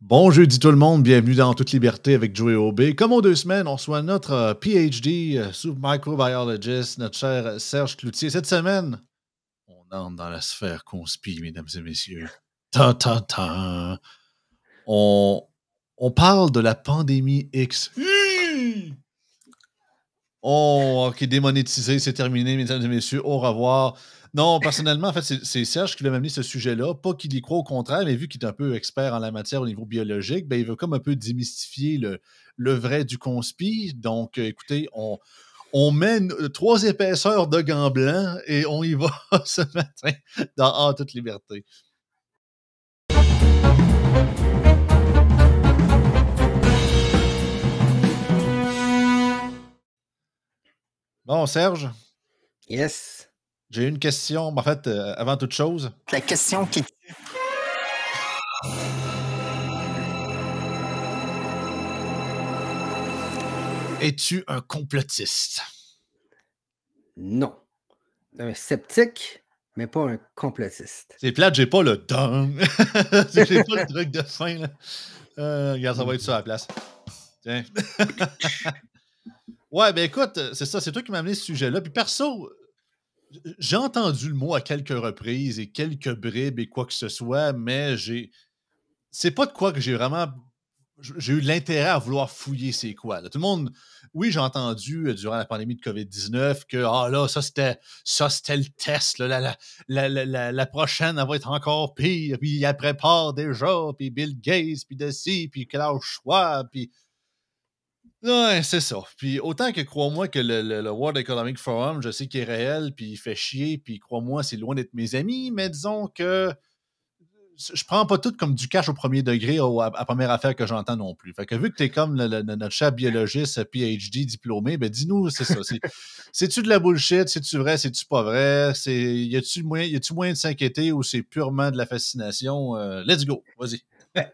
Bon jeudi tout le monde, bienvenue dans Toute Liberté avec Joey Aubé. Comme aux deux semaines, on reçoit notre euh, PhD, euh, sous microbiologist, notre cher Serge Cloutier. Cette semaine, on entre dans la sphère conspi, mesdames et messieurs. Ta ta ta. On, on parle de la pandémie X. Oh, ok, démonétisé, c'est terminé, mesdames et messieurs. Au revoir. Non, personnellement, en fait, c'est Serge qui voulait m'amener ce sujet-là. Pas qu'il y croit au contraire, mais vu qu'il est un peu expert en la matière au niveau biologique, ben, il veut comme un peu démystifier le, vrai du conspi. Donc, euh, écoutez, on, on mène trois épaisseurs de gants blancs et on y va ce matin dans toute liberté. Bon, Serge? Yes. J'ai une question. En fait, euh, avant toute chose. La question qui tue. Es-tu un complotiste? Non. Un sceptique, mais pas un complotiste. C'est plate, j'ai pas le dong. j'ai pas le truc de fin. Là. Euh, regarde, ça va être ça à la place. Tiens. ouais, ben écoute, c'est ça, c'est toi qui m'as amené ce sujet-là. Puis perso, j'ai entendu le mot à quelques reprises et quelques bribes et quoi que ce soit, mais j'ai. C'est pas de quoi que j'ai vraiment. J'ai eu l'intérêt à vouloir fouiller c'est quoi. Tout le monde. Oui, j'ai entendu euh, durant la pandémie de COVID-19 que ah là, ça c'était ça c'était le test. la, la, la, prochaine, elle va être encore pire. Puis elle prépare déjà. Puis Bill Gates, puis de puis Klaus Schwab, puis Ouais, c'est ça. Puis autant que crois-moi que le, World Economic Forum, je sais qu'il est réel, puis il fait chier, puis crois-moi, c'est loin d'être mes amis, mais disons que je prends pas tout comme du cash au premier degré à, la première affaire que j'entends non plus. Fait que vu que tu es comme notre chef biologiste PhD diplômé, ben dis-nous, c'est ça. C'est-tu de la bullshit? C'est-tu vrai? C'est-tu pas vrai? Y a-tu moyen, moyen de s'inquiéter ou c'est purement de la fascination? Euh, let's go, vas-y.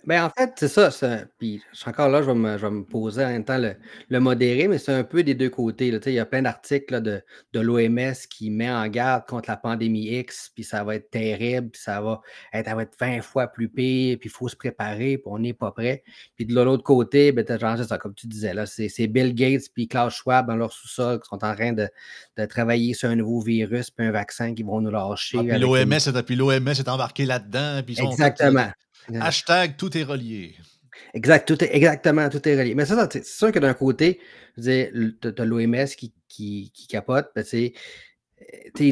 Ben, en fait, c'est ça. Puis, je suis encore là, je vais me, je vais me poser en même temps le, le modéré, mais c'est un peu des deux côtés. Là. Il y a plein d'articles de, de l'OMS qui met en garde contre la pandémie X, puis ça va être terrible, puis ça va être, ça va être 20 fois plus pire, puis il faut se préparer, puis on n'est pas prêt. Puis de l'autre côté, ben, genre, ça, comme tu disais, là, c'est, Bill Gates puis Klaus Schwab dans leur sous-sol qui sont en train de, de, travailler sur un nouveau virus, puis un vaccin qui vont nous lâcher. Ah, puis l'OMS, est embarqué là-dedans. Puis Exactement. Hashtag tout est relié. Exact, tout est, exactement, tout est relié. Mais ça, c'est sûr que d'un côté, tu as l'OMS qui, qui, qui, capote, ben,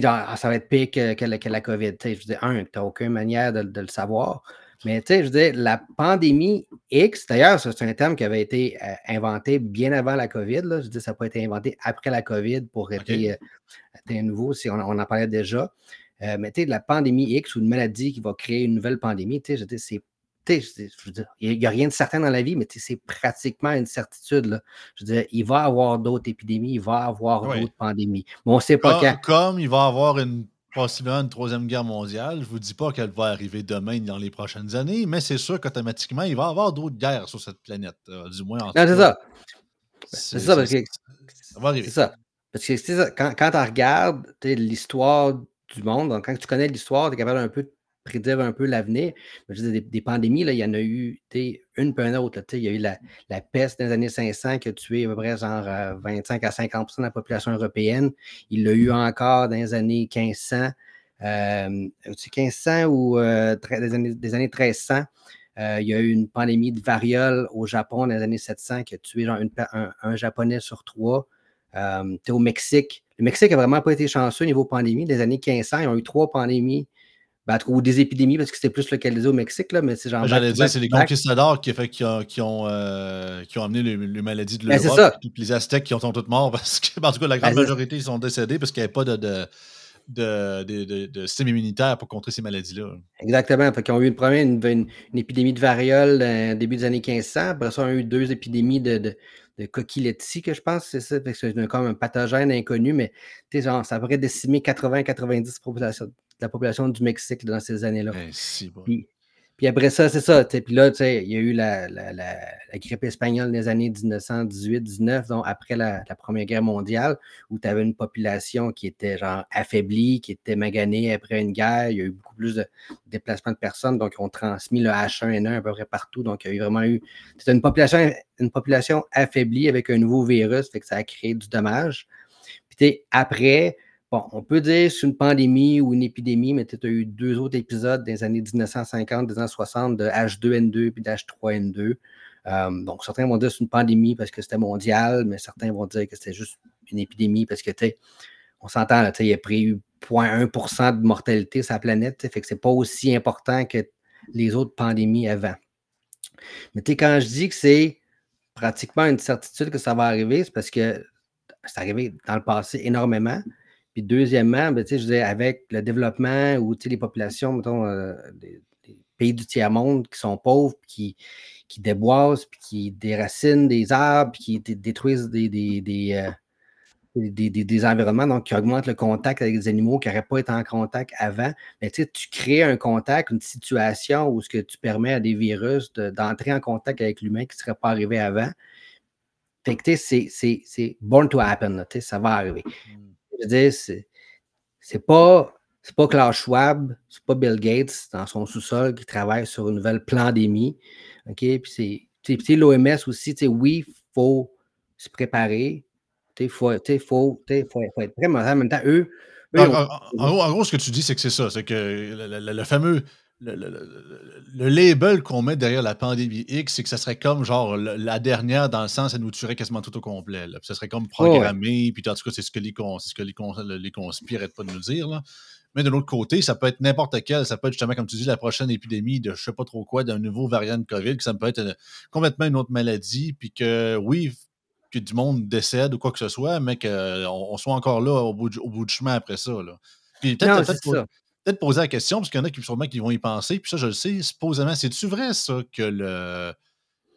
ah, ça va être pire que, la, COVID. Je veux dire, un, tu n'as aucune manière de, le savoir. Mais tu sais, je veux dire, la pandémie X, d'ailleurs, c'est un terme qui avait été euh, inventé bien avant la COVID. Là. Je veux dire, ça n'a pas été inventé après la COVID pour être, okay. Euh, nouveau, si on, en parlait déjà. Euh, mais tu sais, la pandémie X ou une maladie qui va créer une nouvelle pandémie, tu sais, c'est il n'y a rien de certain dans la vie, mais c'est pratiquement une certitude. Là. Je veux dire, il va y avoir d'autres épidémies, il va y avoir d'autres pandémies. Mais on ne sait pas quand. Comme il va y avoir une, possiblement une troisième guerre mondiale, je ne vous dis pas qu'elle va arriver demain dans les prochaines années, mais c'est sûr qu'automatiquement, il va y avoir d'autres guerres sur cette planète, euh, du moins en Non, c'est ça. C'est ça, parce que. Ça va arriver. C'est ça. Parce que ça, quand, quand tu regardes l'histoire du monde. Donc, quand tu connais l'histoire, tu es capable un peu de prédire un peu l'avenir. Des, des, pandémies, là, il y en a eu une peu une autre. il y a eu la, peste dans les années 500 qui a tué à peu près genre 25 à 50% de la population européenne. Il l'a eu encore dans les années 1500. Euh, 1500 ou euh, des, années, des, années, 1300. Euh, il y a eu une pandémie de variole au Japon dans les années 700 qui a tué genre un, Japonais sur trois. Euh, au Mexique, le Mexique n'a vraiment pas été chanceux au niveau pandémie. Des années 1500, ils ont eu trois pandémies, ben, ou des épidémies parce que c'était plus localisé au Mexique. Là, mais c'est genre. J'allais dire, c'est les conquistadors qui, fait, qui, ont, qui, ont, euh, qui ont amené les, maladies de ben, l'Europe. Ben, les Aztèques qui sont tous morts parce que, en tout cas, la grande ben, majorité, ils sont décédés parce qu'il n'y avait pas de, de de, de, de, système immunitaire pour contrer ces maladies-là. Exactement. Fait ils ont eu une première une, une, épidémie de variole au début des années 1500. Après ça, ils ont eu deux épidémies de, de coquilletti, que je pense, c'est ça. C'est comme un pathogène inconnu, mais genre, ça pourrait décimer 80-90 de la population du Mexique dans ces années-là. Puis, Puis après ça, c'est ça. Puis là, il y a eu la, grippe espagnole des années 1918-19, donc après la, Première Guerre mondiale, où tu avais une population qui était genre affaiblie, qui était maganée après une guerre. Il y a eu beaucoup plus de déplacements de personnes, donc ils ont transmis le H1N1 à peu près partout. Donc, il y a eu vraiment eu. C'était une population, une population affaiblie avec un nouveau virus, fait que ça a créé du dommage. Puis après, Bon, on peut dire c'est une pandémie ou une épidémie, mais tu as eu deux autres épisodes des années 1950, des années 60 de H2N2 puis d'H3N2. Euh, donc, certains vont dire que c'est une pandémie parce que c'était mondial, mais certains vont dire que c'était juste une épidémie parce que, tu on s'entend, il y a pris 0,1% de mortalité sur la planète, fait que c'est pas aussi important que les autres pandémies avant. Mais tu quand je dis que c'est pratiquement une certitude que ça va arriver, c'est parce que c'est arrivé dans le passé énormément. Puis deuxièmement, ben, je avec le développement ou les populations, mettons, euh, des, pays du tiers-monde qui sont pauvres, qui, qui déboisent, puis qui déracinent des arbres, puis qui détruisent des, euh, des, des, environnements, donc qui augmentent le contact avec des animaux qui n'auraient pas été en contact avant. Mais tu crées un contact, une situation où ce que tu permets à des virus d'entrer en contact avec l'humain qui ne serait pas arrivé avant. Fait que c'est born to happen, ça va arriver. Je veux dire, c'est pas. C'est pas Klaus Schwab, c'est pas Bill Gates dans son sous-sol qui travaille sur une nouvelle pandémie. OK? Puis c'est l'OMS aussi, oui, il faut se préparer. Il faut, faut, faut, faut, être prêt, mais en même temps, eux. en, gros, ce que tu dis, c'est que c'est ça. C'est que le fameux le, label qu'on met derrière la pandémie X, c'est que ça serait comme genre la dernière dans le sens, ça nous tuerait quasiment tout au complet. Là. ça serait comme programmé, puis en tout cas, c'est ce que les, ce que les, les pas de nous dire. Là. Mais de l'autre côté, ça peut être n'importe quel. Ça peut être justement, comme tu dis, la prochaine épidémie de je sais pas trop quoi, d'un nouveau variant de COVID, que ça peut être complètement une autre maladie, puis que oui, que du monde décède ou quoi que ce soit, mais qu'on on soit encore là au bout, du, au bout du chemin après ça. Là. Puis peut-être peut-être poser la question, parce qu'il y en a qui sûrement qui vont y penser, puis ça, je le sais, supposément, c'est-tu vrai, ça, que le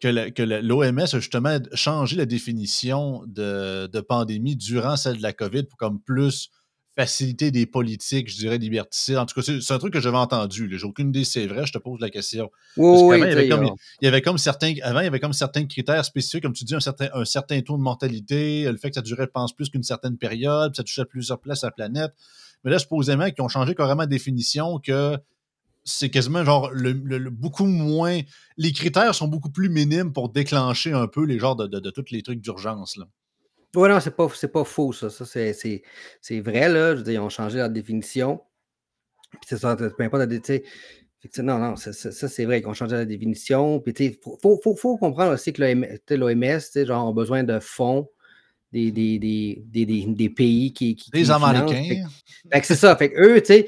que l'OMS a justement changé la définition de, pandémie durant celle de la COVID pour comme plus faciliter des politiques, je dirais, liberticides? En tout cas, c'est un truc que j'avais entendu. J'ai aucune idée si c'est vrai, je te pose la question. Oui, il, y avait comme, il y avait comme certains, avant, il y avait comme certains critères spécifiques, comme tu dis, un certain, un certain taux de mortalité, le fait que ça durait, je pense, plus qu'une certaine période, ça touchait plusieurs places à la planète. Mais là, supposément qu'ils ont changé carrément de définition que c'est quasiment genre le, beaucoup moins. Les critères sont beaucoup plus minimes pour déclencher un peu les genres de, de, tous les trucs d'urgence. Oui, non, c'est pas, pas faux, ça. ça c'est vrai, là. Je veux ils ont changé leur définition. Puis c'est ça, peu importe la Non, non, ça, c'est vrai qu'ils ont changé la définition. Puis, il faut, faut, faut, comprendre aussi que l'OMS, genre, a besoin de fonds des, des, des, des, pays qui. qui les Américains. c'est ça. Fait eux, tu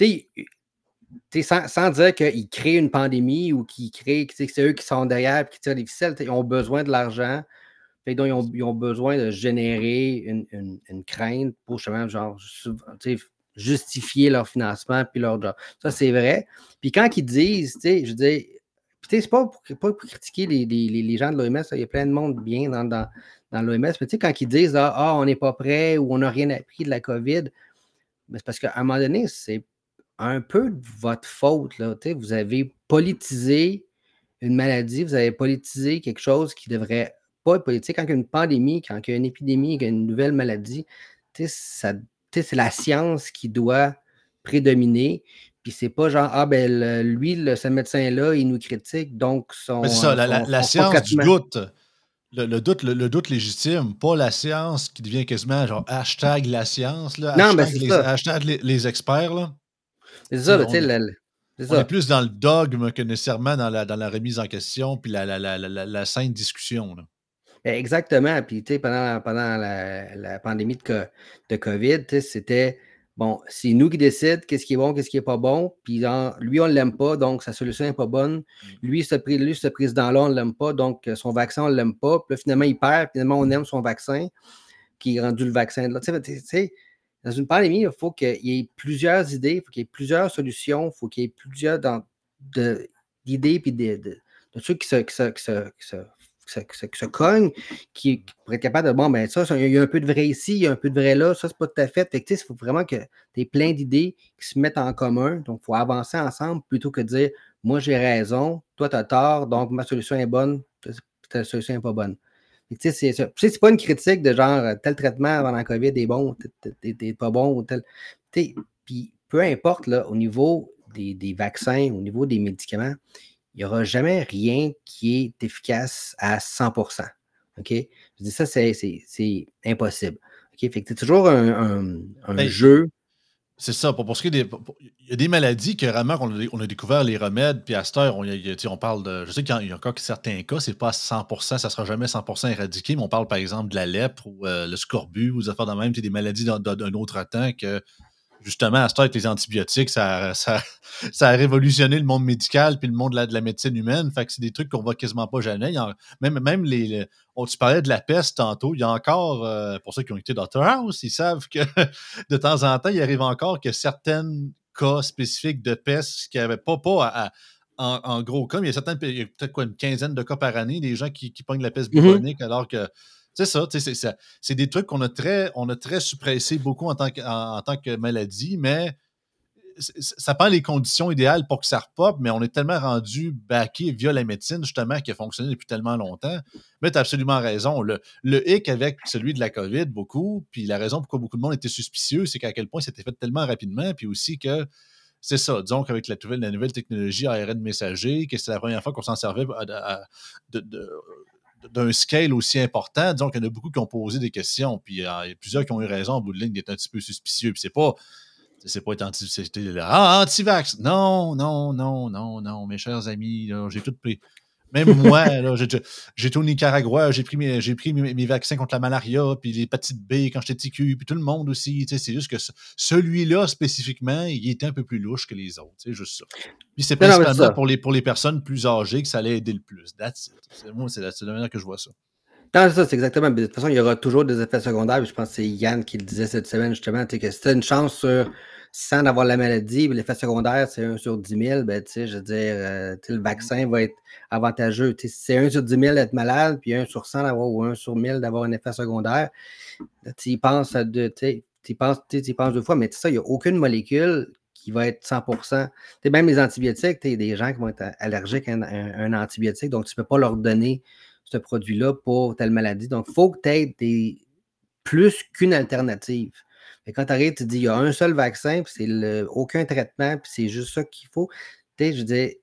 sais, sans, sans, dire qu'ils créent une pandémie ou qu'ils créent, que c'est eux qui sont derrière et qui tirent les ficelles, ils ont besoin de l'argent. Donc, ils ont, ils ont, besoin de générer une, une, crainte pour justement, genre, justifier leur financement puis leur job. Ça, c'est vrai. Puis quand ils disent, tu sais, je dis, c'est pas pour, pas pour critiquer les, les, les gens de l'OMS, il y a plein de monde bien dans, dans, dans l'OMS. Mais tu sais, quand ils disent ah, ah on n'est pas prêt ou on n'a rien appris de la COVID, c'est parce qu'à un moment donné, c'est un peu de votre faute. Là. Tu sais, vous avez politisé une maladie, vous avez politisé quelque chose qui devrait pas être politique. Quand il y a une pandémie, quand il y a une épidémie, quand il y a une nouvelle maladie, tu sais, c'est la science qui doit prédominer. Puis c'est pas genre, ah ben lui, ce médecin-là, il nous critique, donc son. C'est ça, la, science du doute le, doute, le, doute légitime, pas la science qui devient quasiment genre hashtag la science, là, non, mais les, ça. hashtag les, experts. Là. C'est ça, tu sais. On est plus dans le dogme que nécessairement dans la, dans la remise en question puis la, la, la, la sainte discussion. Là. Exactement. Puis, tu sais, pendant, pendant la, pandémie de, de COVID, c'était Bon, c'est nous qui décidons qu'est-ce qui est bon, qu'est-ce qui n'est pas bon. Puis lui, on ne l'aime pas, donc sa solution n'est pas bonne. Mm. Lui, ce, lui, ce président-là, on ne l'aime pas, donc son vaccin, on ne l'aime pas. Puis là, finalement, il perd, finalement, on aime son vaccin, qui est rendu le vaccin. Tu sais, dans une pandémie, il faut qu'il y ait plusieurs idées, il faut qu'il y ait plusieurs solutions, il faut qu'il y ait plusieurs d'idées puis de, de, trucs qui se, qui, se, qui, se, se, cognent, qui, pourraient être capables de bon, ben ça, il y a un peu de vrai ici, il y a un peu de vrai là, ça, c'est pas tout à fait. Fait il faut vraiment que tu aies plein d'idées qui se mettent en commun. Donc, il faut avancer ensemble plutôt que de dire moi j'ai raison, toi tu as tort, donc ma solution est bonne, ta solution n'est pas bonne. C'est pas une critique de genre tel traitement avant la COVID est bon, t'es pas bon, tel. Puis peu importe là, au niveau des, des, vaccins, au niveau des médicaments, il n'y aura jamais rien qui est efficace à 100 OK? Je dis ça, c'est impossible. OK? Fait que c'est toujours un, un, ben, jeu. C'est ça. Pour, pour ce qui est des. Il y a des maladies que vraiment, on a, on a découvert les remèdes, puis à cette heure, on, on parle de. Je sais qu'il y, a encore certains cas, c'est pas à 100% ça ne sera jamais 100% éradiqué, mais on parle par exemple de la lèpre ou euh, le scorbut ou des affaires de même, des maladies d'un autre temps que justement, à ce avec les antibiotiques, ça, ça, a révolutionné le monde médical puis le monde de la, de la médecine humaine. Fait que c'est des trucs qu'on voit quasiment pas jamais. même, même les, on, tu parlais de la peste tantôt. Il y a encore, euh, pour ceux qui ont été Dr House, ils savent que de temps en temps, il arrive encore que certains cas spécifiques de peste qui n'avaient pas, pas en, gros cas, mais il y a certains, peut-être quoi, une quinzaine de cas par année, des gens qui, qui pognent la peste mm-hmm. bubonique alors que c'est ça, c'est des trucs qu'on a très, on a très beaucoup en tant que, tant que maladie, mais ça prend les conditions idéales pour que ça repop, mais on est tellement rendu baqué via la médecine, justement, qui a fonctionné depuis tellement longtemps. Mais tu as absolument raison. Le, le hic avec celui de la COVID, beaucoup, puis la raison pourquoi beaucoup de monde était suspicieux, c'est qu'à quel point c'était fait tellement rapidement, puis aussi que c'est ça. Disons qu'avec la la nouvelle technologie ARN messager, que c'est la première fois qu'on s'en servait de, d'un scale aussi important, disons qu'il y en a beaucoup qui ont posé des questions, puis euh, il y a plusieurs qui ont eu raison en bout de ligne d'être un petit peu suspicieux. Puis c'est pas. C'est pas être anti, ah, anti-vax. Non, non, non, non, non, mes chers amis, j'ai tout pris. Même moi, j'étais au Nicaragua, j'ai pris, mes, pris mes, vaccins contre la malaria, puis l'hépatite B quand j'étais TQ, puis tout le monde aussi. C'est juste que celui-là, spécifiquement, il était un peu plus louche que les autres. C'est juste ça. Puis c'est principalement pour, les, pour les personnes plus âgées que ça allait aider le plus. That's it. Moi, c'est la, la manière que je vois ça. Non, c'est ça, c'est exactement. De toute façon, il y aura toujours des effets secondaires. Je pense que c'est Yann qui le disait cette semaine, justement, que c'était une chance sur sans avoir la maladie, l'effet secondaire, c'est 1 sur 10 000, ben, je veux dire, euh, le vaccin va être avantageux. C'est 1 sur 10 000 d'être malade, puis 1 sur 100 d'avoir, ou 1 sur 1000 d'avoir un effet secondaire. Tu y penses, de, tu penses, penses deux fois, mais ça, il n'y a aucune molécule qui va être 100% Même les antibiotiques, a des gens qui vont être allergiques à un, antibiotique, donc tu ne peux pas leur donner ce produit-là pour telle maladie. Donc, il faut que tu aies des, plus qu'une alternative. Et quand tu arrives, tu dis, il y a un seul vaccin, puis c'est aucun traitement, puis c'est juste ça qu'il faut. Tu sais, je dis,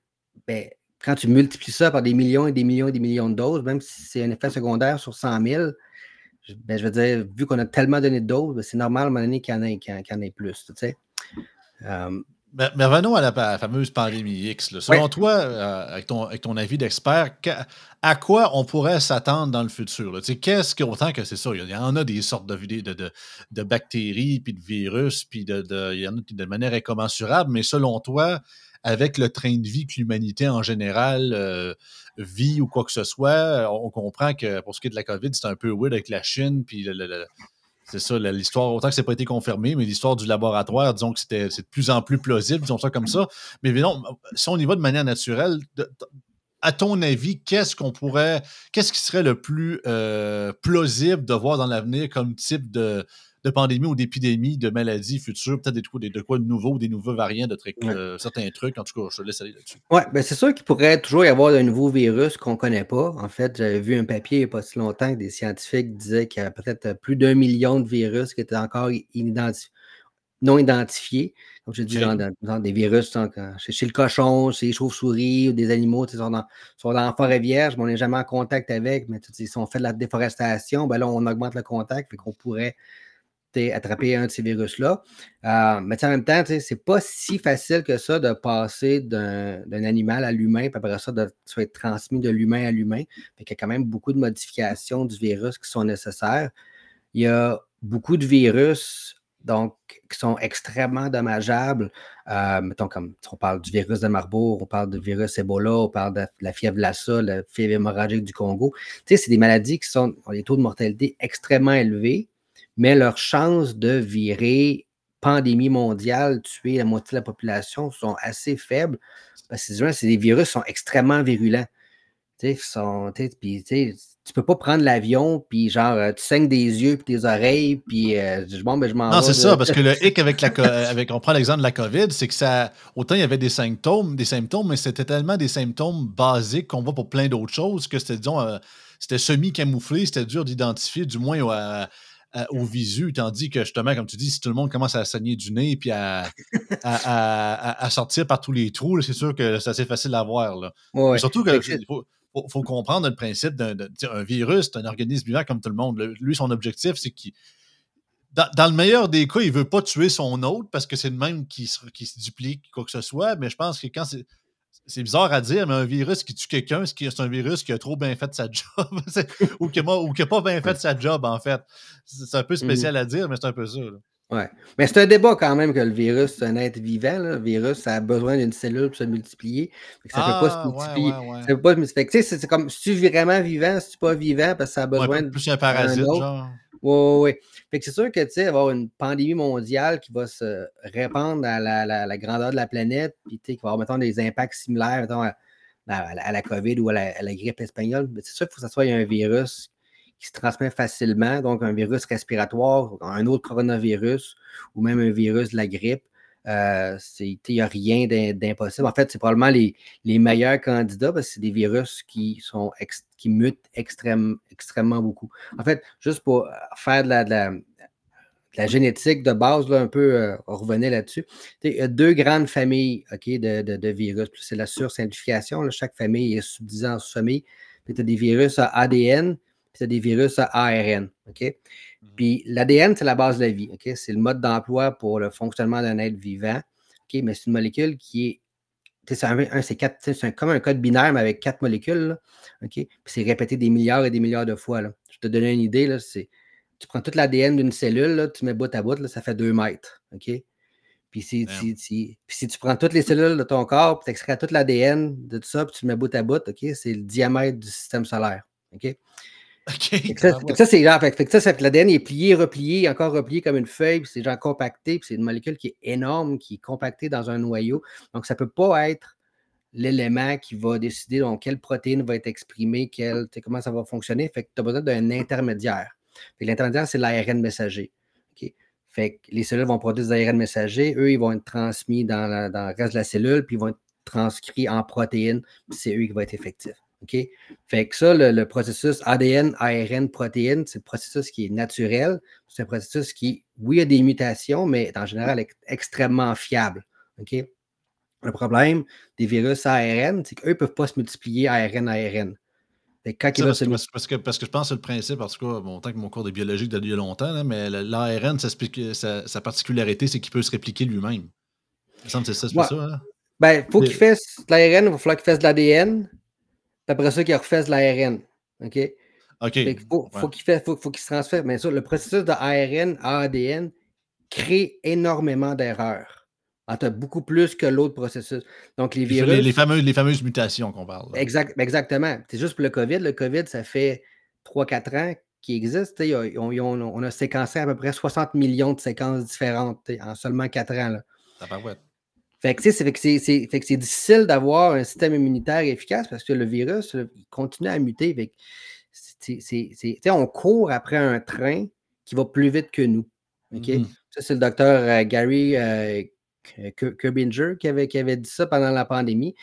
ben, quand tu multiplies ça par des millions et des millions et des millions de doses, même si c'est un effet secondaire sur 100 000, ben, je veux dire, vu qu'on a tellement donné de doses, ben, c'est normal à un moment donné qu'il y, en ait, plus. Tu sais. Mais, revenons à la, fameuse pandémie X. Selon toi, euh, avec, ton, avec, ton, avis d'expert, à quoi on pourrait s'attendre dans le futur? Qu'est-ce que, autant que c'est ça, il y en a des sortes de, de, de, bactéries, puis de virus, puis de, il y en a de manière incommensurable, mais selon toi, avec le train de vie que l'humanité en général euh, vit ou quoi que ce soit, on comprend que pour ce qui est de la COVID, c'est un peu weird avec la Chine, puis le c'est ça, l'histoire, autant que ça n'a pas été confirmé, mais l'histoire du laboratoire, disons que c'était c'est de plus en plus plausible, disons ça comme ça. Mais non, si on y va de manière naturelle, à ton avis, qu'est-ce qu'on pourrait, qu'est-ce qui serait le plus euh, plausible de voir dans l'avenir comme type de, de pandémie ou d'épidémie, de maladie future, peut-être des, de quoi de nouveau, des nouveaux variants, de trucs, euh, certains trucs. En tout cas, je te laisse aller là-dessus. Oui, ben c'est sûr qu'il pourrait toujours y avoir un nouveau virus qu'on ne connaît pas. En fait, j'avais vu un papier il n'y a pas si longtemps que des scientifiques disaient qu'il y avait peut-être plus d'un million de virus qui étaient encore non identifiés. Comme je dis, dans, des virus chez, le cochon, chez les chauves-souris ou des animaux, ils sont dans, sont dans la forêt vierge, mais on n'est jamais en contact avec. Mais si on fait de la déforestation, ben là, on augmente le contact, fait qu'on pourrait attraper un de ces virus-là. Euh, mais en même temps, c'est pas si facile que ça de passer d'un animal à l'humain, puis après ça, de soit être transmis de l'humain à l'humain. Il y a quand même beaucoup de modifications du virus qui sont nécessaires. Il y a beaucoup de virus donc, qui sont extrêmement dommageables. Euh, mettons, comme on parle du virus de Marbourg, on parle du virus Ebola, on parle de la fièvre Lassa, la fièvre hémorragique du Congo. Tu sais, c'est des maladies qui sont, ont des taux de mortalité extrêmement élevés mais leur chance de virer pandémie mondiale, tuer la moitié de la population sont assez faibles parce que c'est des virus qui sont extrêmement virulents. Tu sais, tu peux pas prendre l'avion, puis genre, euh, tu saignes des yeux, puis tes oreilles, puis euh, bon, ben, je m'en Non, c'est ça, parce que le hic avec la avec, on prend l'exemple de la COVID, c'est que ça, autant il y avait des symptômes, des symptômes, mais c'était tellement des symptômes basiques qu'on voit pour plein d'autres choses que c'était, disons, euh, c'était semi-camouflé, c'était dur d'identifier, du moins au visu, tandis que justement, comme tu dis, si tout le monde commence à saigner du nez puis à, à, sortir par tous les trous, c'est sûr que c'est assez facile à voir. Là. surtout que faut, faut comprendre le principe d'un virus, c'est un organisme vivant comme tout le monde. lui, son objectif, c'est qu'il. Dans, le meilleur des cas, il ne veut pas tuer son hôte parce que c'est le même qui se, qui se duplique, quoi que ce soit. Mais je pense que quand c'est. C'est bizarre à dire, mais un virus qui tue quelqu'un, c'est un virus qui a trop bien fait sa job ou qui n'a pas bien fait sa job, en fait. C'est un peu mmh spécial à dire, mais c'est un peu ça. Oui. Mais c'est un débat quand même que le virus, c'est un être vivant. Le virus, ça a besoin d'une cellule pour se multiplier. Ça ne peut pas se ah, multiplier. Ça peut pas se multiplier. C'est comme si tu es vraiment vivant, si tu n'es pas vivant, parce que ça a besoin de. Plus un parasite, genre. Oui, oui. C'est sûr que, tu sais, avoir une pandémie mondiale qui va se répandre à la, grandeur de la planète, puis, tu sais, qui va avoir, mettons, des impacts similaires, à, la COVID ou à la, grippe espagnole, c'est sûr qu'il faut que ça soit un virus qui se transmet facilement, donc un virus respiratoire, un autre coronavirus ou même un virus de la grippe. Euh, il n'y a rien d'impossible. En fait, c'est probablement les, meilleurs candidats parce que c'est des virus qui, sont qui mutent extrêmement beaucoup. En fait, juste pour faire de la, génétique de base, là, un peu euh, revenir là-dessus. Il y a deux grandes familles de, de, virus. C'est la sursimplification. chaque famille est subdivisée en. Puis tu as des virus à ADN, c'est des virus à ARN. OK? Mhm. Puis l'ADN, c'est la base de la vie. OK? C'est le mode d'emploi pour le fonctionnement d'un être vivant. OK? Mais c'est une molécule qui est. C'est comme un code binaire, mais avec quatre molécules. OK? Puis c'est répété des milliards et des milliards de fois. Là. Je te donne une idée. Là, tu prends toute l'ADN d'une cellule, tu mets bout à bout, là, ça fait deux mètres. OK? Puis si, si, tu prends toutes les cellules de ton corps, puis tu extrais toute l'ADN de tout ça, puis tu le mets bout à bout, OK? C'est le diamètre du système solaire. OK? Ça, c'est genre, fait, ça, que l'ADN est plié, replié, encore replié comme une feuille, puis c'est genre compacté, puis c'est une molécule qui est énorme, qui est compactée dans un noyau. Donc, ça ne peut pas être l'élément qui va décider donc, quelle protéine va être exprimée, quelle, comment ça va fonctionner. Fait que tu as besoin d'un intermédiaire. L'intermédiaire, c'est l'ARN messager. Fait que les cellules vont produire des ARN messagers, eux, ils vont être transmis dans, dans le reste de la cellule, puis ils vont être transcrits en protéines, puis c'est eux qui vont être effectifs. OK? Fait que ça, le, processus ADN, ARN, protéines, c'est le processus qui est naturel. C'est un processus qui, oui, a des mutations, mais en général est extrêmement fiable. OK? Le problème des virus ARN, c'est qu'eux ne peuvent pas se multiplier ARN, ARN. Quand parce, parce, que, parce que je pense que le principe, en tout cas, bon, tant que mon cours de biologique date il a longtemps, mais l'ARN, sa, sa, particularité, c'est qu'il peut se répliquer lui-même. Ça c'est ça, c'est ça. Hein? Ben, faut qu'il fasse l'ARN, il va falloir qu'il fasse de l'ADN après ça, qu'il refasse l'ARN. OK? OK. Il faut, qu'il faut, se transfère. Mais ça, le processus de ARN à ADN crée énormément d'erreurs. Ah, beaucoup plus que l'autre processus. Donc, les virus. Les, fameuses, les fameuses mutations qu'on parle. Exact, exactement. C'est juste pour le COVID. Le COVID, ça fait 3-4 ans qu'il existe. On, a séquencé à peu près 60 millions de séquences différentes en seulement 4 ans. Là. Ça ouais. Fait que c'est difficile d'avoir un système immunitaire efficace parce que le virus, il continue à muter. on court après un train qui va plus vite que nous. Mm-hmm. Ça, c'est le docteur euh, Gary euh, qui avait, qui avait dit ça pendant la pandémie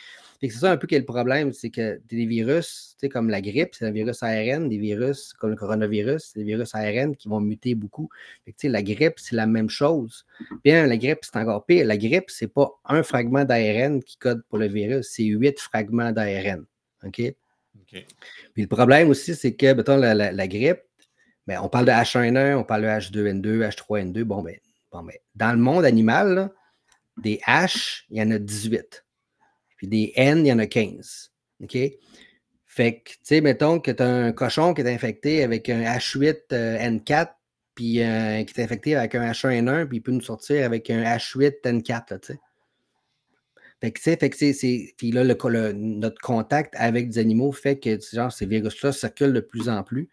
c'est ça un peu qui est le problème, c'est que des virus, comme la grippe, c'est un virus ARN, des virus comme le coronavirus, c'est des virus ARN qui vont muter beaucoup. la grippe, c'est la même chose. Bien, la grippe, c'est encore pire. La grippe, c'est pas un fragment d'ARN qui code pour le virus, c'est huit fragments d'ARN. OK? Puis le problème aussi, c'est que, mettons, la, grippe, ben, on parle de H1N1, on parle de H2N2, H3N2. Bon, ben, bon, ben dans le monde animal, des H, il y en a 18 des N, il y en a 15. OK? Fait que, tu sais, mettons que tu as un cochon qui est infecté avec un H8N4, euh, puis euh, qui est infecté avec un H1N1, puis il peut nous sortir avec un H8N4, tu sais. Fait que, fait que c'est. Puis là, notre contact avec des animaux fait que genre, ces virus-là circulent de plus en plus.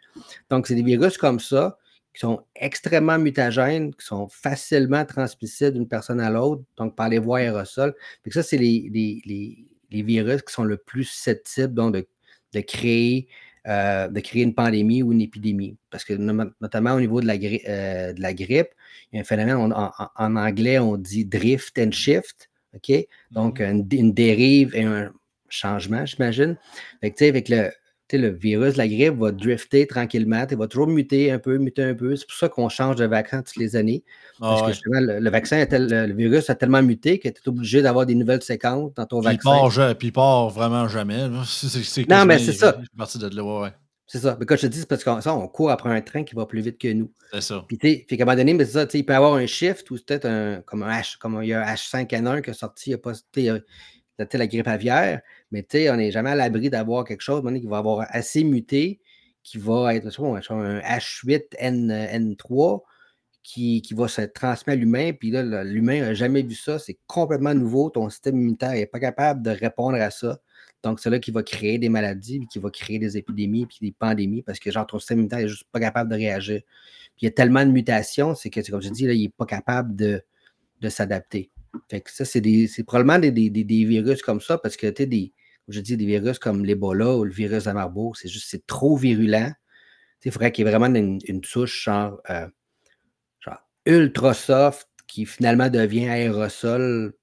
Donc, c'est des virus comme ça qui sont extrêmement mutagènes, qui sont facilement transmissibles d'une personne à l'autre, donc par les voies aérosols. ça, c'est les, les, virus qui sont le plus susceptibles donc, de, de créer, euh, de créer une pandémie ou une épidémie. Parce que notamment au niveau de la, euh, de la grippe, il y a un phénomène, en, anglais, on dit drift and shift. OK? Donc, mm-hmm. une, dérive et un changement, j'imagine. avec le, le virus de la grippe va drifter tranquillement, il va toujours muter un peu, muter un peu. C'est pour ça qu'on change de vaccin toutes les années. Ah parce que justement, le, vaccin, le, virus a tellement muté que tu es obligé d'avoir des nouvelles séquences dans ton vaccin. puis il part vraiment jamais. non, mais c'est ça. C'est ça. Mais quand je te dis, c'est parce qu'on on court après un train qui va plus vite que nous. C'est ça. Puis, tu qu'à un moment donné, mais ça, il peut y avoir un shift ou peut-être un, comme un H, comme il y a un H5N1 qui est sorti il n'y a pas la grippe aviaire, mais on n'est jamais à l'abri d'avoir quelque chose qui va avoir assez muté, qui va être un H8N3 qui, qui va se transmettre à l'humain. Puis là, l'humain n'a jamais vu ça. C'est complètement nouveau. Ton système immunitaire n'est pas capable de répondre à ça. Donc, c'est là qui va créer des maladies, qui va créer des épidémies, puis des pandémies, parce que genre, ton système immunitaire n'est juste pas capable de réagir. Puis il y a tellement de mutations, c'est que, comme je dis, là, il n'est pas capable de, de s'adapter. Fait que ça, c'est probablement des, virus comme ça, parce que tu sais, des, je dis des virus comme l'Ebola ou le virus de Marburg, c'est juste c'est trop virulent. Il faudrait qu'il y ait vraiment une, une touche genre, euh, genre, ultra soft qui finalement devient aérosol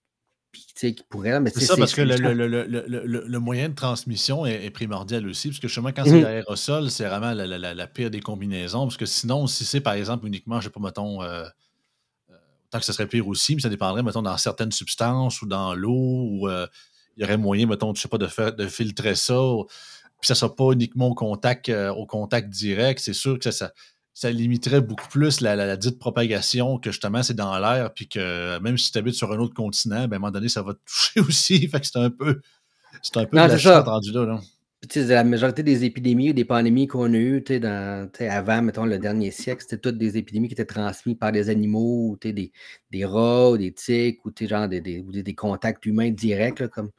qui pourrait. C'est ça, parce que le, moyen de transmission est, primordial aussi, parce que justement, quand c'est mmh l'aérosol, c'est vraiment la, pire des combinaisons, parce que sinon, si c'est par exemple uniquement, je ne sais pas, mettons, euh, tant que ce serait pire aussi, mais ça dépendrait, mettons, dans certaines substances ou dans l'eau, ou euh, y aurait moyen, mettons, je sais pas, de, faire, de filtrer ça, puis ça ne soit pas uniquement au contact, euh, au contact direct. C'est sûr que ça, ça, limiterait beaucoup plus la, dite propagation que justement c'est dans l'air, puis que même si tu habites sur un autre continent, ben, à un moment donné, ça va te toucher aussi. fait que c'est un peu. C'est un peu non, la rendu là. Là la majorité des épidémies ou des pandémies qu'on a eues dans, avant, mettons, le dernier siècle, c'était toutes des épidémies qui étaient transmises par des animaux, ou des, des rats, ou des tiques, ou genre des, des, des, contacts humains directs. comme.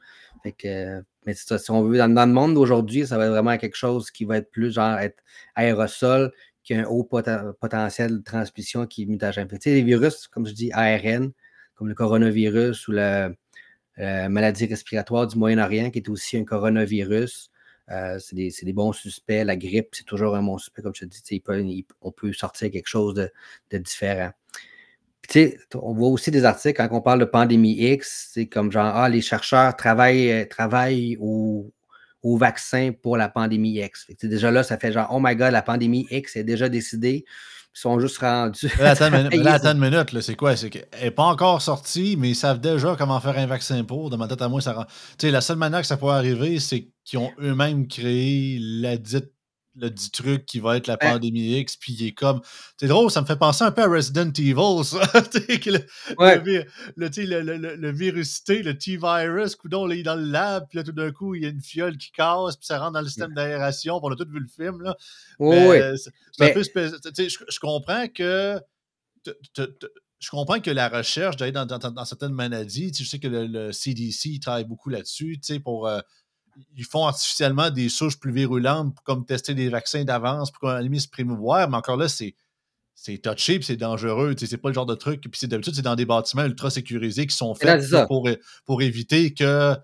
Fait que, mais si on veut, dans, le monde d'aujourd'hui, ça va être vraiment quelque chose qui va être plus genre être aérosol, qui a un haut potentiel de transmission qui est mutagène. Les virus, comme je dis, ARN, comme le coronavirus ou la maladie respiratoire du Moyen-Orient, qui est aussi un coronavirus. Euh, c'est des, bons suspects. La grippe, c'est toujours un bon suspect, comme je te dis. on peut sortir quelque chose de, différent. on voit aussi des articles quand on parle de pandémie X, c'est comme genre, ah, les chercheurs travaillent, euh, travaillent au, vaccin pour la pandémie X. déjà là, ça fait genre, oh my god, la pandémie X est déjà décidée. Ils sont juste rendus. Là, attends, une minute, c'est quoi? C'est qu'elle n'est pas encore sortie, mais ils savent déjà comment faire un vaccin pour. De ma tête à moi, ça rend. Tu sais, la seule manière que ça pourrait arriver, c'est qu'ils ont eux-mêmes créé la dite le dit truc qui va être la pandémie X, puis il est comme. C'est drôle, ça me fait penser un peu à Resident Evil, ça. le, le, le, virus T, le T-virus, coudon, là, il est dans le lab, puis là, tout d'un coup, il y a une fiole qui casse, puis ça rentre dans le système d'aération, on a tous vu le film, là. oui. C'est un peu. Je, comprends que. je comprends que la recherche d'aller dans, dans, certaines maladies, je sais que le, CDC travaille beaucoup là-dessus, tu sais, pour. Euh, ils font artificiellement des souches plus virulentes pour comme tester des vaccins d'avance pour qu'on limite se prémouvoir, mais encore là, c'est. C'est touché et c'est dangereux. C'est pas le genre de truc. Puis d'habitude, c'est dans des bâtiments ultra sécurisés qui sont faits pour, pour éviter que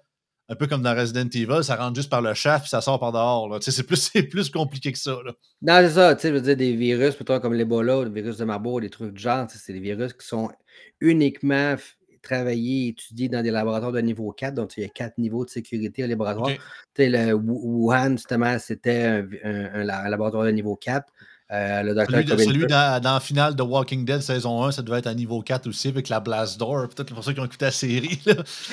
un peu comme dans Resident Evil, ça rentre juste par le shaft et ça sort par dehors. C'est plus, plus compliqué que ça. Là. Non, c'est ça. Je veux dire, des virus, plutôt comme l'Ebola, le virus de Marburg, des trucs de genre, c'est des virus qui sont uniquement travailler, étudier dans des laboratoires de niveau 4. Donc, il y a quatre niveaux de sécurité au laboratoire. Le Wuhan, justement, c'était un, laboratoire de niveau 4. Euh, le docteur celui, celui dans, dans, finale de Walking Dead saison 1, ça devait être à niveau 4 aussi avec la Blast Door. Peut-être pour ceux qui ont écouté la série.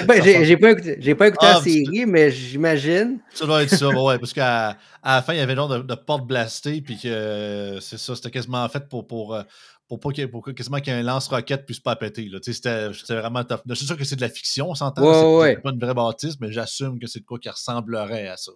Ben, j'ai pas écouté, pas écouté la ah, série, mais j'imagine. Ça doit être ça, ouais, parce qu'à la fin, il y avait genre de, de porte blastée, puis que euh, c'est ça, c'était quasiment fait pour, pour, euh, pour pas qu'il y ait, quasiment qu'il y ait un lance-roquette puisse pas péter. C'était, vraiment top. Je suis sûr que c'est de la fiction, on s'entend. c'est pas une vraie bâtisse, mais j'assume que c'est de quoi qui ressemblerait à ça.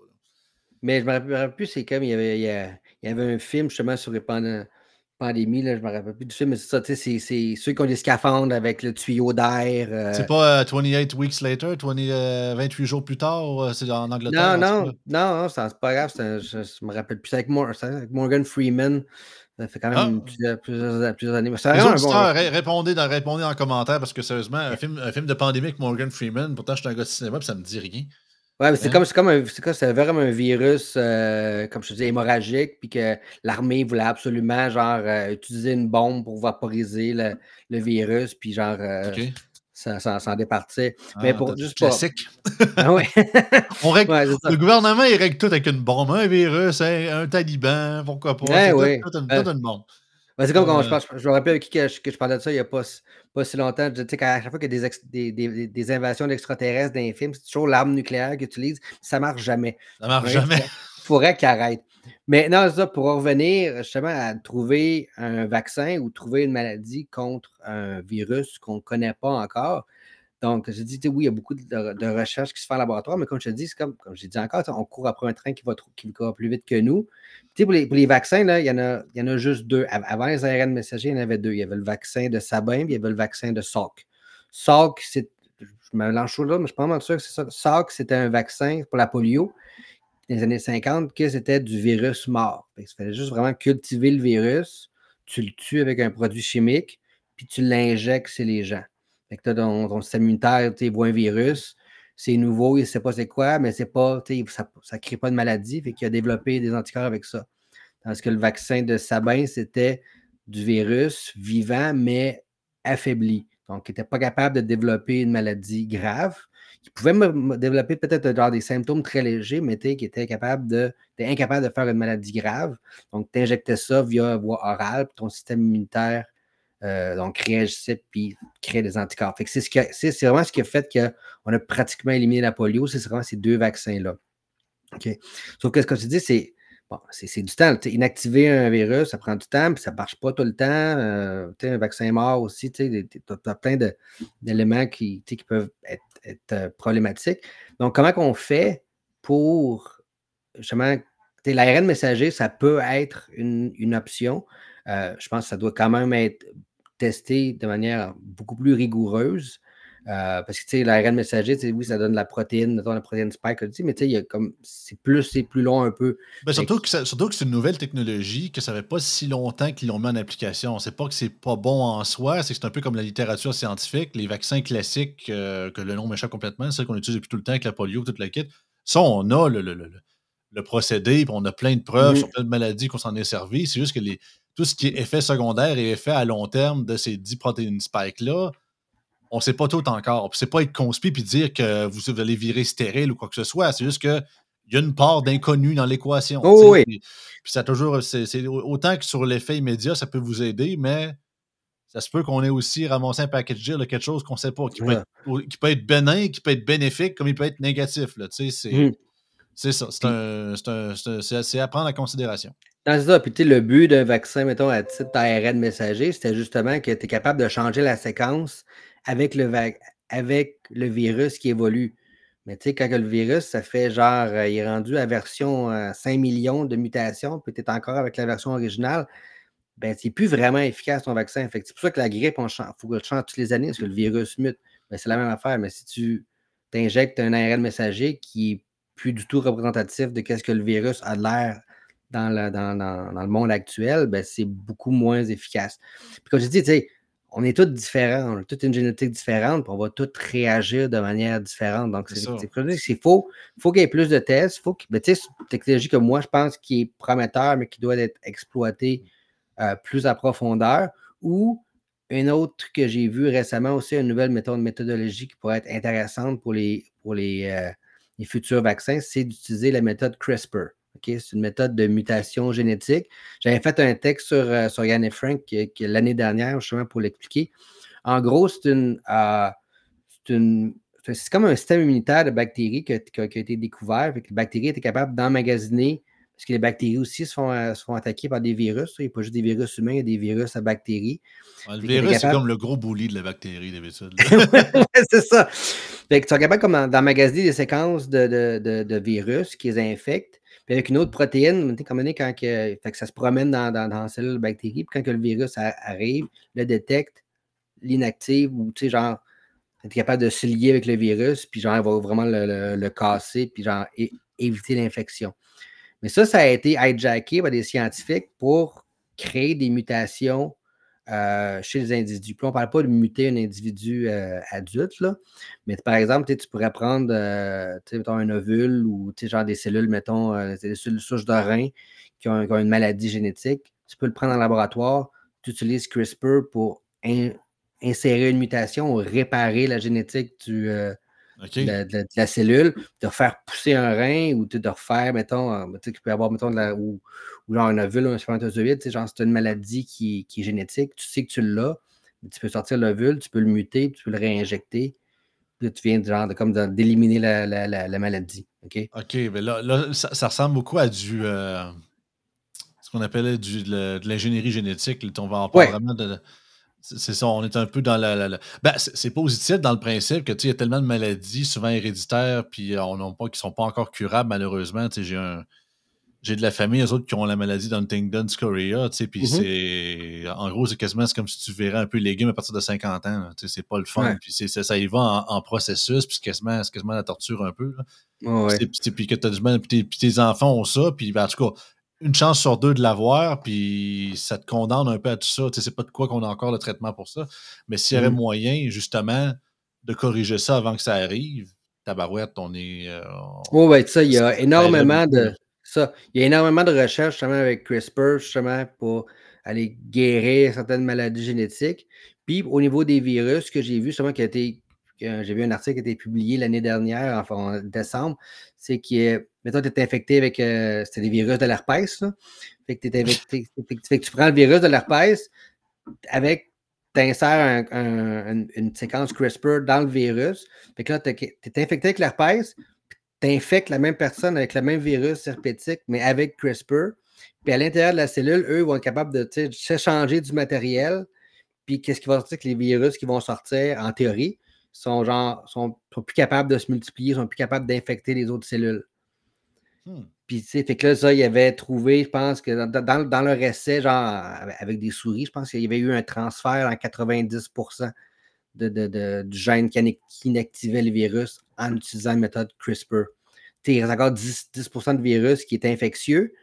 Mais je me rappelle plus, c'est comme il y, avait, il y, avait, un film justement sur les pandémies, là, je me rappelle plus du film, mais c'est ça, c'est, c'est ceux qui ont des scaphandres avec le tuyau d'air. Euh. C'est pas 28 euh, weeks later, 28 euh, jours plus tard, c'est en Angleterre. Non, non, non, non, c'est pas grave, je, je, me rappelle plus. C'est avec, avec Morgan Freeman. Ça fait quand même ah. plusieurs, plusieurs, années. Les bon... répondez, dans, en commentaire parce que sérieusement, un film, un film de pandémie avec Morgan Freeman, pourtant je suis un gars de cinéma et ça me dit rien. Ouais, c'est hein? comme, un, c'est vraiment un virus, euh, comme je te dis, hémorragique, puis que l'armée voulait absolument, genre, euh, utiliser une bombe pour vaporiser le, virus, puis genre, euh, ça, s'en départait. Mais ah, pour juste classique. Ah ouais. On règle, le gouvernement, il règle tout avec une bombe, un virus, un, taliban, pourquoi pas. Ouais, ouais. Tout, une bombe. c'est comme quand je, pense, je me rappelle qui que je, que je parlais de ça il n'y a pas, pas si longtemps. Tu sais, à chaque fois qu'il y a des, des, des, invasions d'extraterrestres dans les films, c'est toujours l'arme nucléaire qu'ils utilisent. Ça ne marche jamais. Ça marche jamais. Faudrait qu'ils arrêtent. Mais non, ça, pour revenir justement à trouver un vaccin ou trouver une maladie contre un virus qu'on ne connaît pas encore. Donc, je dis, oui, il y a beaucoup de, recherches qui se font en laboratoire, mais comme je te dis, c'est comme, comme j'ai dit encore, on court après un train qui va, qui va plus vite que nous. Pour les, pour les, vaccins, là, il, y en a, il y en a juste deux. Avant les ARN messagers, il y en avait deux. Il y avait le vaccin de Sabin, puis il y avait le vaccin de Salk. Salk, c'est, je me mélange là, mais je suis pas vraiment sûr que c'est ça. Salk, c'était un vaccin pour la polio les années 50, que c'était du virus mort. Il fallait juste vraiment cultiver le virus, tu le tues avec un produit chimique, puis tu l'injectes chez les gens. Fait que as ton, système immunitaire, tu vois un virus, c'est nouveau, il ne sait pas c'est quoi, mais c'est pas, ça ne crée pas de maladie, fait qu'il a développé des anticorps avec ça. Tandis que le vaccin de Sabin, c'était du virus vivant, mais affaibli. Donc, il n'était pas capable de développer une maladie grave. Il pouvait me, développer peut-être des symptômes très légers, mais qui était capable de, incapable de faire une maladie grave. Donc, tu injectais ça via voie orale, puis ton système immunitaire euh, réagissait puis créait des anticorps. c'est, ce vraiment ce qui a fait qu'on a pratiquement éliminé la polio, c'est vraiment ces deux vaccins-là. OK? Sauf que ce que tu dis, c'est bon, c'est, du temps. Inactiver un virus, ça prend du temps, puis ça ne marche pas tout le temps. Euh, un vaccin mort aussi, tu as plein d'éléments qui, qui peuvent être, euh, problématiques. Donc, comment on fait pour justement l'ARN messager, ça peut être une, option. je pense que ça doit quand même être tester de manière beaucoup plus rigoureuse. Euh, parce que tu sais, l'ARN messager, oui, ça donne la protéine, la protéine spike, mais tu sais, comme c'est plus, c'est plus long un peu. Ben, surtout, que surtout que c'est une nouvelle technologie, que ça fait pas si longtemps qu'ils l'ont mis en application. C'est pas que c'est pas bon en soi, c'est que c'est un peu comme la littérature scientifique. Les vaccins classiques, euh, que le nom m'échappe complètement, c'est qu'on utilise depuis tout le temps avec la polio, toute la kit. Ça, on a le, le, le, procédé, puis on a plein de preuves sur plein de maladies qu'on s'en est servi. C'est juste que les, tout ce qui est effet secondaire et effet à long terme de ces 10 protéines spike-là, on ne sait pas tout encore. C'est pas être conspi puis dire que vous allez virer stérile ou quoi que ce soit. C'est juste qu'il y a une part d'inconnu dans l'équation. Oh oui. Puis, ça toujours. C'est autant que sur l'effet immédiat, ça peut vous aider, mais ça se peut qu'on ait aussi ramassé un package deal de quelque chose qu'on ne sait pas, qui, peut être, qui, peut être, bénin, qui peut être bénéfique, comme il peut être négatif. C'est mmh. ça. C'est à prendre en considération c'est ça. Puis, le but d'un vaccin, mettons, à titre d'ARN messager, c'était justement que tu es capable de changer la séquence avec le, avec le virus qui évolue. Mais tu sais, quand le virus, ça fait genre, euh, il est rendu à version 5 euh, millions de mutations, tu es encore avec la version originale, ben, c'est plus vraiment efficace ton vaccin. c'est pour ça que la grippe, il faut que change toutes les années parce que le virus mute. Ben, c'est la même affaire. Mais si tu t'injectes un ARN messager qui est plus du tout représentatif de ce que le virus a l'air dans le, dans, le monde actuel, ben, c'est beaucoup moins efficace. Puis comme je dis, on est tous différents, on a toute une génétique différente, puis on va tous réagir de manière différente. Donc, c'est. Il faut qu'il y ait plus de tests. Faut ben, c'est une technologie que moi, je pense qui est prometteur, mais qui doit être exploitée euh, plus à profondeur. Ou une autre que j'ai vue récemment aussi, une nouvelle méthode méthodologie qui pourrait être intéressante pour les, pour les, euh, les futurs vaccins, c'est d'utiliser la méthode CRISPR. C'est une méthode de mutation génétique. J'avais fait un texte sur, euh, sur Yann et Frank l'année dernière, justement, pour l'expliquer. En gros, c'est une, euh, c'est comme un système immunitaire de bactéries qui a, été découvert. les bactéries étaient capables d'emmagasiner, parce que les bactéries aussi se font, euh, se font attaquer par des virus. Il n'y a pas juste des virus humains, il y a des virus à bactéries. le virus, c'est comme le gros bouli de la bactérie, d'habitude. c'est ça. ils sont capables d'emmagasiner des séquences de, de, virus qui les infectent puis avec une autre protéine, quand que, fait que ça se promène dans, dans, dans la cellule puis quand que le virus arrive, le détecte, l'inactive, ou tu sais, genre, être capable de se lier avec le virus, puis genre, il va vraiment le, casser, puis genre, éviter l'infection. Mais ça, ça a été hijacké par des scientifiques pour créer des mutations euh, chez les individus. On ne parle pas de muter un individu euh, adulte, là, mais par exemple, tu pourrais prendre euh, un ovule ou genre des cellules, mettons, des cellules souches de rein qui ont, une maladie génétique. Tu peux le prendre en laboratoire, tu utilises CRISPR pour insérer une mutation ou réparer la génétique du, de, la, cellule, de faire pousser un rein ou de refaire, mettons, tu peux avoir, mettons, de la, ou, ou genre un ovule ou un spermatozoïde, genre c'est une maladie qui, qui, est génétique, tu sais que tu l'as, tu peux sortir l'ovule, tu peux le muter, tu peux le réinjecter, puis tu viens genre de, comme d'éliminer la, la, la, maladie. OK? OK, mais là, là ça, ressemble beaucoup à du. Euh, ce qu'on appelait du, de l'ingénierie génétique. On va en parler vraiment de c'est ça, on est un peu dans la. Ben, c'est positif dans le principe que il y a tellement de maladies, souvent héréditaires, puis euh, on pas, qui ne sont pas encore curables, malheureusement. J'ai un. J'ai de la famille, eux autres qui ont la maladie d'Huntington's Chorea, puis mm-hmm. c'est. En gros, c'est quasiment comme si tu verrais un peu les légumes à partir de 50 ans. C'est pas le fun. Puis ça y va en, processus, puis c'est quasiment, quasiment la torture un peu. Puis que tu du mal, puis tes, enfants ont ça, puis ben, en tout cas, une chance sur deux de l'avoir, puis ça te condamne un peu à tout ça. Tu sais, c'est pas de quoi qu'on a encore le traitement pour ça. Mais s'il y avait mmh. moyen, justement, de corriger ça avant que ça arrive, tabarouette, on est. Euh, oui, ouais, ça, il y a énormément de. Ça, il y a énormément de recherches justement avec CRISPR, justement, pour aller guérir certaines maladies génétiques. Puis au niveau des virus, ce que j'ai vu, justement, qui a été j'ai vu un article qui a été publié l'année dernière, enfin, en décembre, c'est que, mettons, tu es infecté avec, euh, c'était des virus de l'herpès, fait que, fait que tu prends le virus de l'herpès avec, tu insères une séquence CRISPR dans le virus, fait que là, tu es, infecté avec l'herpès, tu infectes la même personne avec le même virus herpétique, mais avec CRISPR, puis à l'intérieur de la cellule, eux vont être capables de s'échanger du matériel, puis qu'est-ce qui va sortir? Que les virus qui vont sortir, en théorie, sont genre sont, plus capables de se multiplier, sont plus capables d'infecter les autres cellules. Hmm. Puis, tu sais, fait que là, ça, il avait trouvé, je pense que dans, dans leur essai, genre, avec des souris, je pense qu'il y avait eu un transfert en 90 de, de, du gène qui, inactivait le virus en utilisant la méthode CRISPR. Il reste encore 10, 10 de virus qui est infectieux,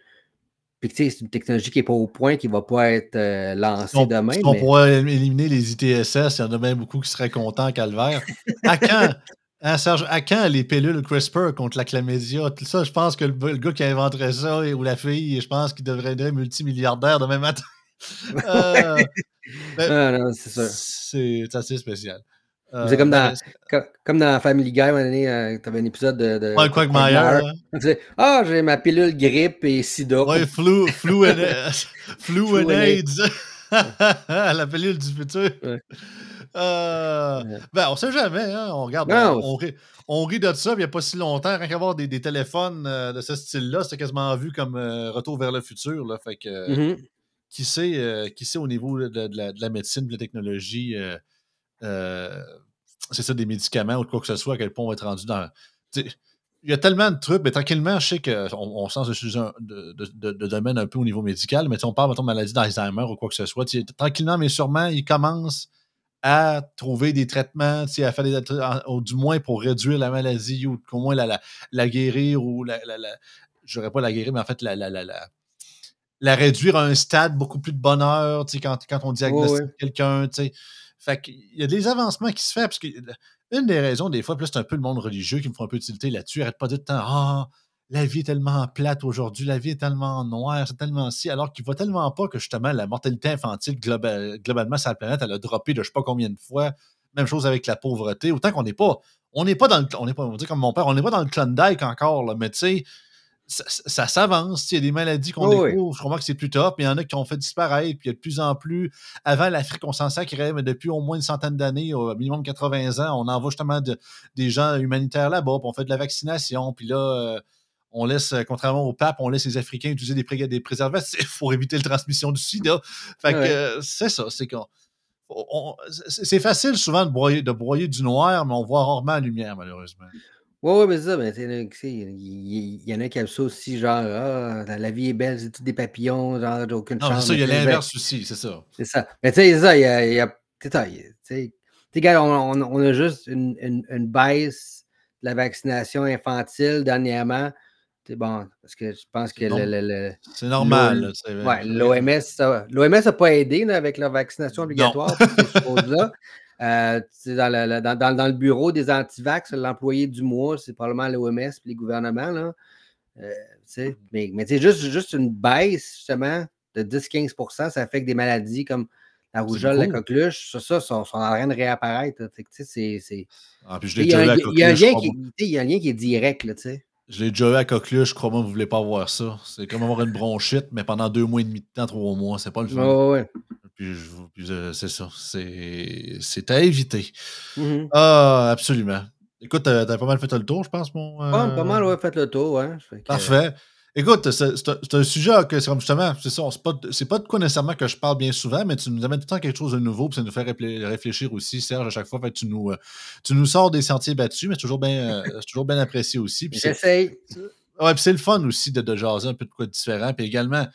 c'est une technologie qui n'est pas au point, qui ne va pas être euh, lancée demain. on pourrait éliminer les ITSS, il y en a même beaucoup qui seraient contents, Calvaire. À quand, hein, Serge, à quand les pilules CRISPR contre la chlamydia? Tout ça, je pense que le, gars qui inventerait ça, ou la fille, je pense qu'il devrait être multimilliardaire demain matin. euh, ah, c'est C'est assez spécial. Euh, c'est comme dans, comme, dans Family Guy, un donné, euh, tu avais un épisode de. de ouais, Quagmire. Ah, j'ai ma pilule grippe et sida. Ouais, flu, flu, and, flu and AIDS. la pilule du futur. Euh, ben, on sait jamais, hein? On regarde, on, rit, on, rit, de ça, il n'y a pas si longtemps. Rien qu'à avoir des, des, téléphones de ce style-là, c'était quasiment vu comme retour vers le futur. Là, fait que, mm-hmm. qui, sait, qui sait au niveau de, de, la, de la, médecine, de la technologie, euh, c'est ça, des médicaments ou quoi que ce soit, à quel point on va être rendu dans. Il y a tellement de trucs, mais tranquillement, je sais qu'on on sent de, de, de, domaine un peu au niveau médical, mais on parle de maladie d'Alzheimer ou quoi que ce soit. Tranquillement, mais sûrement, ils commencent à trouver des traitements, à faire des ou du moins pour réduire la maladie ou au moins la, la, guérir ou la, la, je n'aurais pas la guérir, mais en fait la, la, la, la, réduire à un stade beaucoup plus de bonheur quand, quand on diagnostique quelqu'un. Fait qu'il y a des avancements qui se font. Parce que une des raisons, des fois, plus c'est un peu le monde religieux qui me font un peu utilité là-dessus. Arrête pas de dire Ah, la vie est tellement plate aujourd'hui, la vie est tellement noire, c'est tellement si, alors qu'il voit tellement pas que justement la mortalité infantile globalement sur la planète, elle a droppé de je sais pas combien de fois. Même chose avec la pauvreté. Autant qu'on n'est pas. On n'est pas dans le. On n'est pas, on dit comme mon père, on n'est pas dans le Klondike encore, là, mais tu sais, ça, s'avance. Il y a des maladies qu'on découvre. Je crois que c'est plus top. Il y en a qui ont fait disparaître. Puis il y a de plus en plus. Avant, l'Afrique, on s'en sacrait, mais depuis au moins une centaine d'années, au minimum 80 ans, on envoie justement des gens humanitaires là-bas. Puis on fait de la vaccination. Puis là, euh, on laisse, euh, contrairement au pape, on laisse les Africains utiliser des, des préservatifs pour éviter la transmission du sida. Fait que euh, c'est ça. C'est c'est facile souvent de broyer, de broyer du noir, mais on voit rarement la lumière, malheureusement. Oui, oui, mais c'est ça, mais il y, en a qui aiment ça aussi, genre, ah, la vie est belle, c'est tout des papillons, genre, j'ai aucune non, chance. c'est ça, il y a l'inverse aussi, c'est ça. C'est ça. Mais tu sais, c'est ça, il y a. Y a tu sais, on, on, a juste une, une, baisse de la vaccination infantile dernièrement C'est bon, parce que je pense que le. c'est normal. L'OMS l'OMS n'a pas aidé avec leur vaccination obligatoire pour ces choses-là. Euh, dans, dans, le bureau des antivax, l'employé du mois, c'est probablement l'OMS et les gouvernements. Là. Euh, mais mais juste, juste une baisse, justement, de 10-15% ça affecte des maladies comme la rougeole, la coqueluche, ça, ça, sont, sont en train de réapparaître. Il y a un lien qui est direct, là, tu sais. Je l'ai déjà eu à coqueluche, crois-moi, vous ne voulez pas voir ça. C'est comme avoir une bronchite, mais pendant deux mois et demi de temps, trois mois, c'est pas le fun. ouais. Puis, euh, c'est ça. C'est à éviter. Mm-hmm. Ah, absolument. Écoute, t'as as pas mal fait le tour, je pense, mon. Pas, pas mal, ouais, fait le tour. Parfait. Écoute, c'est un sujet que c'est comme justement, c'est ça, c'est pas, pas de quoi nécessairement que je parle bien souvent, mais tu nous amènes tout le temps quelque chose de nouveau, puis ça nous fait réfléchir aussi, Serge, à chaque fois. Fait tu nous, euh, tu nous sors des sentiers battus, mais c'est toujours bien, euh, toujours bien apprécié aussi. J'essaye. Ouais, puis c'est le fun aussi de, de, jaser un peu de quoi différent. Puis également,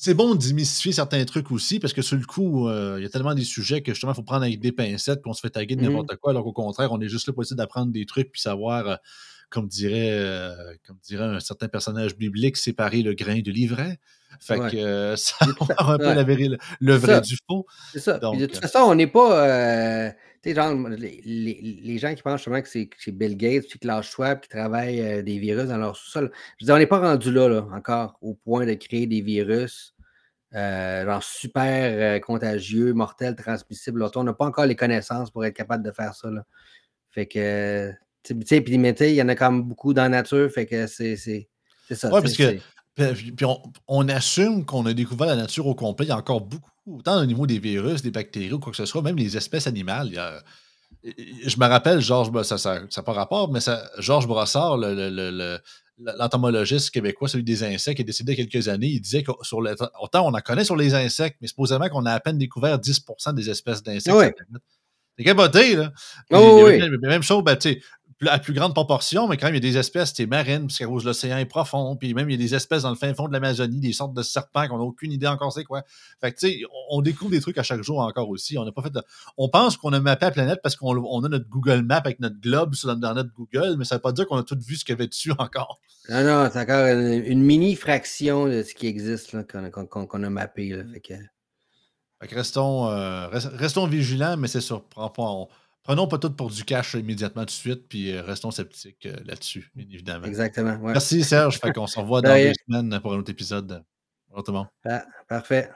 c'est bon de démystifier certains trucs aussi, parce que sur le coup, euh, il y a tellement des sujets que justement, il faut prendre avec des pincettes, puis on se fait taguer de mmh n'importe quoi, alors qu'au contraire, on est juste là pour essayer d'apprendre des trucs, puis savoir comme dirait, euh, comme dirait un certain personnage biblique, séparer le grain de l'ivraie. Fait que euh, ça va un peu le, vrai du faux. C'est ça. de toute euh façon, on n'est pas. Tu sais, genre, les, gens qui pensent justement que c'est Bill Gates puis Klaus Schwab qui travaillent des virus dans leur sous-sol. Je dire, on n'est pas rendu là, là, encore, au point de créer des virus. genre super contagieux, mortels, transmissibles. On n'a pas encore les connaissances pour être capable de faire ça. Là. Fait que puis il y en a quand même beaucoup dans la nature, fait que c'est ça. Oui, parce que puis on, assume qu'on a découvert la nature au complet. Il y a encore beaucoup, autant au niveau des virus, des bactéries ou quoi que ce soit, même les espèces animales. je me rappelle, Georges, ça n'a pas rapport, mais ça, Georges Brossard, l'entomologiste québécois, celui des insectes, qui est décédé il y a quelques années, il disait que sur autant on en connaît sur les insectes, mais supposément qu'on a à peine découvert 10% des espèces d'insectes. C'est caboté, là. Oh, oui. Même chose, ben, tu sais, à plus grande proportion, mais quand même, il y a des espèces marines, parce de l'océan est profond, puis même il y a des espèces dans le fin fond de l'Amazonie, des sortes de serpents qu'on n'a aucune idée encore c'est quoi. Fait que, tu sais, on découvre des trucs à chaque jour encore aussi. On n'a pas fait On pense qu'on a mappé la planète parce qu'on a notre Google Map avec notre globe dans notre Google, mais ça ne veut pas dire qu'on a tout vu ce qu'il y avait dessus encore. Non, non, c'est encore une, mini fraction de ce qui existe qu'on a mappé. fait que... Fait que restons, euh, restons vigilants, mais c'est sûr, on, prenons pas tout pour du cash immédiatement tout de suite, puis euh, restons sceptiques euh, là-dessus, bien évidemment. Exactement. Merci Serge. fait qu'on se revoit dans deux semaines pour un autre épisode. Bonjour tout le monde. Ah, parfait.